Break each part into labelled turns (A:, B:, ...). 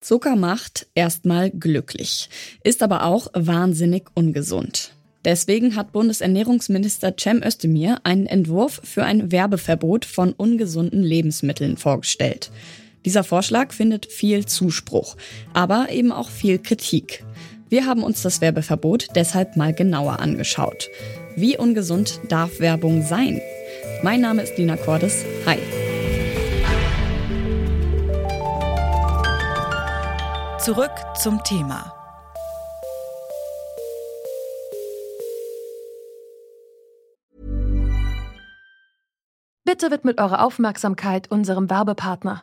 A: Zucker macht erstmal glücklich, ist aber auch wahnsinnig ungesund. Deswegen hat Bundesernährungsminister Cem Özdemir einen Entwurf für ein Werbeverbot von ungesunden Lebensmitteln vorgestellt. Dieser Vorschlag findet viel Zuspruch, aber eben auch viel Kritik. Wir haben uns das Werbeverbot deshalb mal genauer angeschaut. Wie ungesund darf Werbung sein? Mein Name ist Lina Cordes. Hi.
B: Zurück zum Thema.
C: Bitte widmet eure Aufmerksamkeit unserem Werbepartner.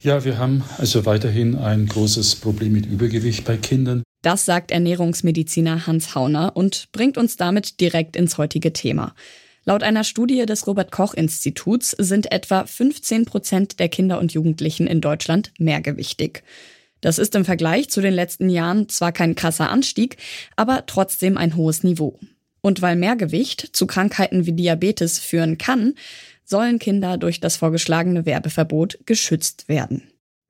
D: Ja, wir haben also weiterhin ein großes Problem mit Übergewicht bei Kindern.
A: Das sagt Ernährungsmediziner Hans Hauner und bringt uns damit direkt ins heutige Thema. Laut einer Studie des Robert Koch Instituts sind etwa 15 Prozent der Kinder und Jugendlichen in Deutschland mehrgewichtig. Das ist im Vergleich zu den letzten Jahren zwar kein krasser Anstieg, aber trotzdem ein hohes Niveau. Und weil Mehrgewicht zu Krankheiten wie Diabetes führen kann, sollen Kinder durch das vorgeschlagene Werbeverbot geschützt werden.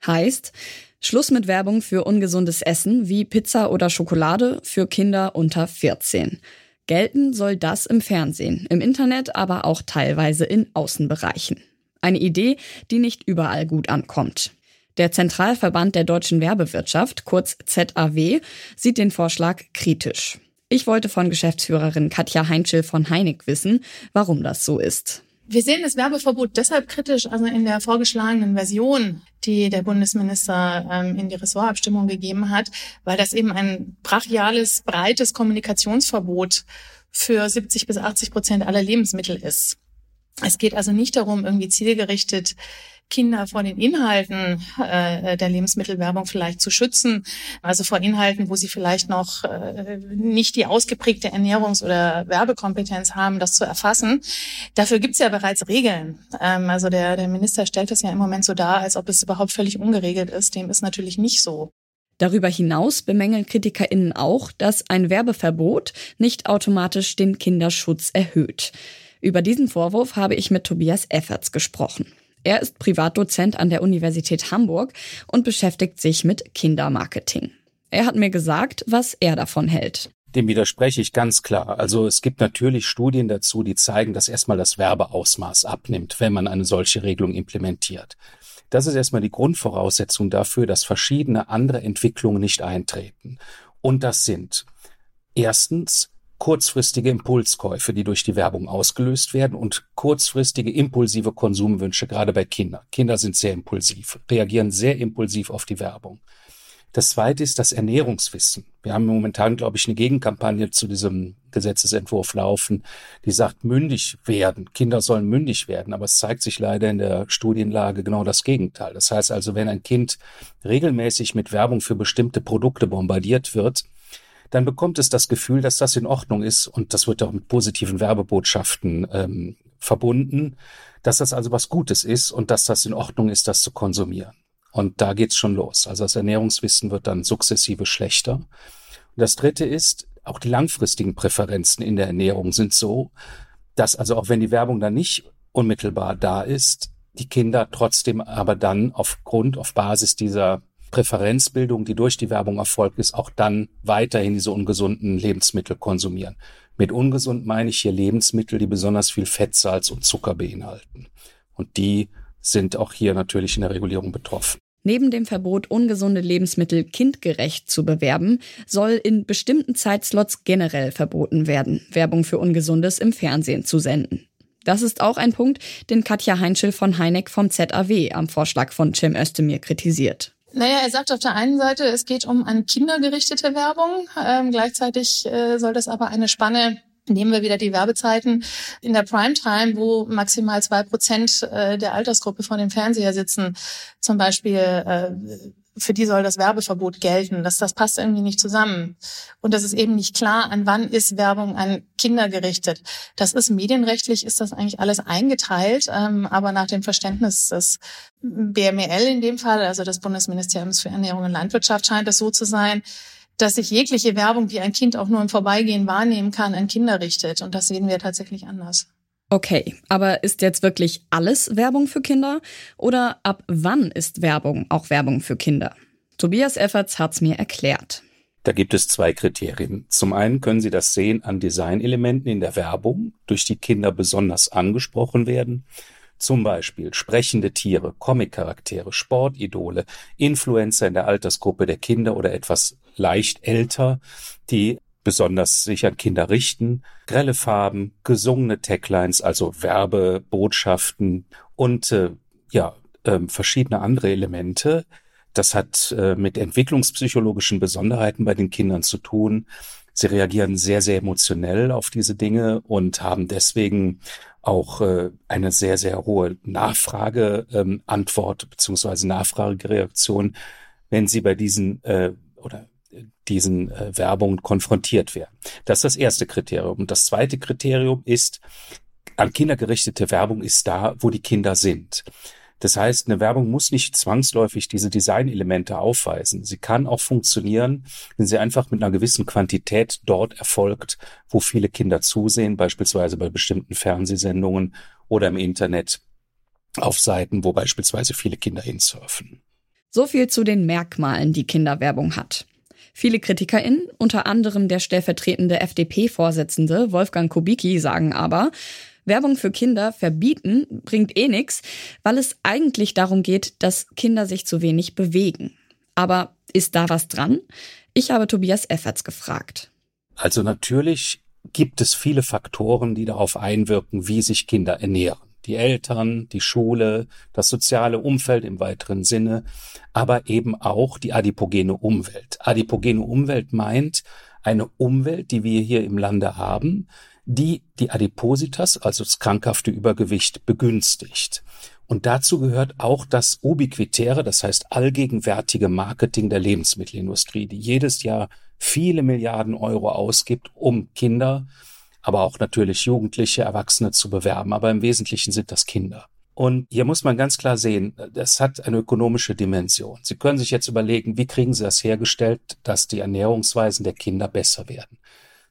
A: Heißt, Schluss mit Werbung für ungesundes Essen wie Pizza oder Schokolade für Kinder unter 14. Gelten soll das im Fernsehen, im Internet, aber auch teilweise in Außenbereichen. Eine Idee, die nicht überall gut ankommt. Der Zentralverband der deutschen Werbewirtschaft, kurz ZAW, sieht den Vorschlag kritisch. Ich wollte von Geschäftsführerin Katja Heinschel von Heinig wissen, warum das so ist.
E: Wir sehen das Werbeverbot deshalb kritisch, also in der vorgeschlagenen Version, die der Bundesminister ähm, in die Ressortabstimmung gegeben hat, weil das eben ein brachiales, breites Kommunikationsverbot für 70 bis 80 Prozent aller Lebensmittel ist. Es geht also nicht darum, irgendwie zielgerichtet Kinder vor den Inhalten äh, der Lebensmittelwerbung vielleicht zu schützen, also vor Inhalten, wo sie vielleicht noch äh, nicht die ausgeprägte Ernährungs- oder Werbekompetenz haben, das zu erfassen. Dafür gibt es ja bereits Regeln. Ähm, also der, der Minister stellt es ja im Moment so dar, als ob es überhaupt völlig ungeregelt ist. Dem ist natürlich nicht so.
A: Darüber hinaus bemängeln KritikerInnen auch, dass ein Werbeverbot nicht automatisch den Kinderschutz erhöht. Über diesen Vorwurf habe ich mit Tobias Efferts gesprochen. Er ist Privatdozent an der Universität Hamburg und beschäftigt sich mit Kindermarketing. Er hat mir gesagt, was er davon hält.
F: Dem widerspreche ich ganz klar. Also es gibt natürlich Studien dazu, die zeigen, dass erstmal das Werbeausmaß abnimmt, wenn man eine solche Regelung implementiert. Das ist erstmal die Grundvoraussetzung dafür, dass verschiedene andere Entwicklungen nicht eintreten. Und das sind erstens kurzfristige Impulskäufe, die durch die Werbung ausgelöst werden und kurzfristige impulsive Konsumwünsche, gerade bei Kindern. Kinder sind sehr impulsiv, reagieren sehr impulsiv auf die Werbung. Das zweite ist das Ernährungswissen. Wir haben momentan, glaube ich, eine Gegenkampagne zu diesem Gesetzesentwurf laufen, die sagt, mündig werden. Kinder sollen mündig werden. Aber es zeigt sich leider in der Studienlage genau das Gegenteil. Das heißt also, wenn ein Kind regelmäßig mit Werbung für bestimmte Produkte bombardiert wird, dann bekommt es das Gefühl, dass das in Ordnung ist und das wird auch mit positiven Werbebotschaften ähm, verbunden, dass das also was Gutes ist und dass das in Ordnung ist, das zu konsumieren. Und da geht's schon los. Also das Ernährungswissen wird dann sukzessive schlechter. Und das Dritte ist, auch die langfristigen Präferenzen in der Ernährung sind so, dass also auch wenn die Werbung dann nicht unmittelbar da ist, die Kinder trotzdem aber dann aufgrund, auf Basis dieser Präferenzbildung, die durch die Werbung erfolgt ist, auch dann weiterhin diese ungesunden Lebensmittel konsumieren. Mit ungesund meine ich hier Lebensmittel, die besonders viel Fett, Salz und Zucker beinhalten. Und die sind auch hier natürlich in der Regulierung betroffen.
A: Neben dem Verbot, ungesunde Lebensmittel kindgerecht zu bewerben, soll in bestimmten Zeitslots generell verboten werden, Werbung für Ungesundes im Fernsehen zu senden. Das ist auch ein Punkt, den Katja Heinschel von Heineck vom ZAW am Vorschlag von Cem Özdemir kritisiert.
E: Naja, er sagt auf der einen Seite, es geht um an Kinder gerichtete Werbung. Ähm, gleichzeitig äh, soll das aber eine Spanne Nehmen wir wieder die Werbezeiten in der Primetime, wo maximal zwei Prozent äh, der Altersgruppe vor dem Fernseher sitzen. Zum Beispiel, äh, für die soll das Werbeverbot gelten. Das, das passt irgendwie nicht zusammen. Und das ist eben nicht klar, an wann ist Werbung an Kinder gerichtet. Das ist medienrechtlich, ist das eigentlich alles eingeteilt. Ähm, aber nach dem Verständnis des BMEL in dem Fall, also des Bundesministeriums für Ernährung und Landwirtschaft, scheint es so zu sein, dass sich jegliche Werbung, die ein Kind auch nur im Vorbeigehen wahrnehmen kann, an Kinder richtet. Und das sehen wir tatsächlich anders.
A: Okay, aber ist jetzt wirklich alles Werbung für Kinder? Oder ab wann ist Werbung auch Werbung für Kinder? Tobias Efferts hat's mir erklärt.
F: Da gibt es zwei Kriterien. Zum einen können Sie das sehen an Designelementen in der Werbung, durch die Kinder besonders angesprochen werden. Zum Beispiel sprechende Tiere, Comic-Charaktere, Sportidole, Influencer in der Altersgruppe der Kinder oder etwas leicht älter, die besonders sich an Kinder richten, grelle Farben, gesungene Taglines, also Werbebotschaften und äh, ja, äh, verschiedene andere Elemente. Das hat äh, mit entwicklungspsychologischen Besonderheiten bei den Kindern zu tun. Sie reagieren sehr, sehr emotionell auf diese Dinge und haben deswegen auch äh, eine sehr, sehr hohe Nachfrageantwort ähm, beziehungsweise Nachfragereaktion, wenn sie bei diesen äh, oder diesen äh, Werbungen konfrontiert werden. Das ist das erste Kriterium. Und das zweite Kriterium ist, an Kinder Werbung ist da, wo die Kinder sind. Das heißt, eine Werbung muss nicht zwangsläufig diese Designelemente aufweisen. Sie kann auch funktionieren, wenn sie einfach mit einer gewissen Quantität dort erfolgt, wo viele Kinder zusehen, beispielsweise bei bestimmten Fernsehsendungen oder im Internet auf Seiten, wo beispielsweise viele Kinder hinsurfen.
A: So viel zu den Merkmalen, die Kinderwerbung hat. Viele KritikerInnen, unter anderem der stellvertretende FDP-Vorsitzende Wolfgang Kubicki, sagen aber, Werbung für Kinder verbieten bringt eh nix, weil es eigentlich darum geht, dass Kinder sich zu wenig bewegen. Aber ist da was dran? Ich habe Tobias Efferts gefragt.
F: Also natürlich gibt es viele Faktoren, die darauf einwirken, wie sich Kinder ernähren. Die Eltern, die Schule, das soziale Umfeld im weiteren Sinne, aber eben auch die adipogene Umwelt. Adipogene Umwelt meint eine Umwelt, die wir hier im Lande haben, die die Adipositas, also das krankhafte Übergewicht, begünstigt. Und dazu gehört auch das ubiquitäre, das heißt allgegenwärtige Marketing der Lebensmittelindustrie, die jedes Jahr viele Milliarden Euro ausgibt, um Kinder, aber auch natürlich Jugendliche, Erwachsene zu bewerben. Aber im Wesentlichen sind das Kinder. Und hier muss man ganz klar sehen, das hat eine ökonomische Dimension. Sie können sich jetzt überlegen, wie kriegen Sie das hergestellt, dass die Ernährungsweisen der Kinder besser werden.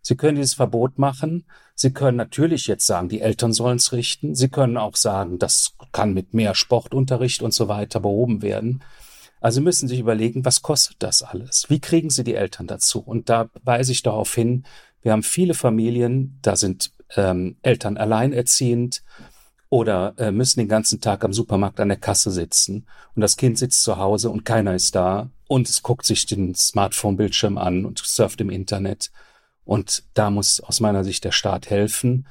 F: Sie können dieses Verbot machen. Sie können natürlich jetzt sagen, die Eltern sollen es richten. Sie können auch sagen, das kann mit mehr Sportunterricht und so weiter behoben werden. Also müssen Sie sich überlegen, was kostet das alles? Wie kriegen Sie die Eltern dazu? Und da weise ich darauf hin, wir haben viele Familien, da sind ähm, Eltern alleinerziehend oder äh, müssen den ganzen Tag am Supermarkt an der Kasse sitzen und das Kind sitzt zu Hause und keiner ist da und es guckt sich den Smartphone-Bildschirm an und surft im Internet. Und da muss aus meiner Sicht der Staat helfen.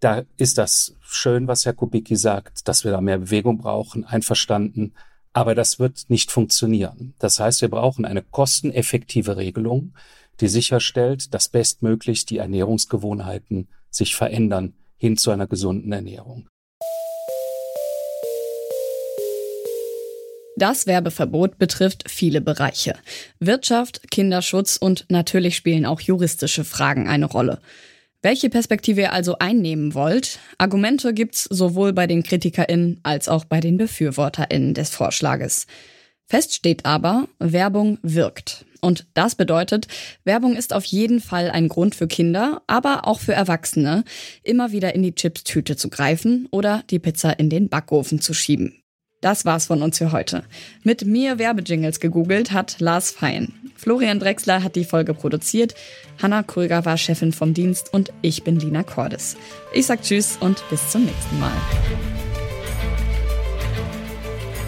F: Da ist das schön, was Herr Kubicki sagt, dass wir da mehr Bewegung brauchen, einverstanden. Aber das wird nicht funktionieren. Das heißt, wir brauchen eine kosteneffektive Regelung, die sicherstellt, dass bestmöglich die Ernährungsgewohnheiten sich verändern hin zu einer gesunden Ernährung.
A: Das Werbeverbot betrifft viele Bereiche. Wirtschaft, Kinderschutz und natürlich spielen auch juristische Fragen eine Rolle. Welche Perspektive ihr also einnehmen wollt, Argumente gibt's sowohl bei den KritikerInnen als auch bei den BefürworterInnen des Vorschlages. Fest steht aber, Werbung wirkt. Und das bedeutet, Werbung ist auf jeden Fall ein Grund für Kinder, aber auch für Erwachsene, immer wieder in die Chips-Tüte zu greifen oder die Pizza in den Backofen zu schieben. Das war's von uns für heute. Mit mir Werbejingles gegoogelt hat Lars Fein. Florian Drexler hat die Folge produziert, Hanna Kröger war Chefin vom Dienst und ich bin Lina Cordes. Ich sag Tschüss und bis zum nächsten Mal.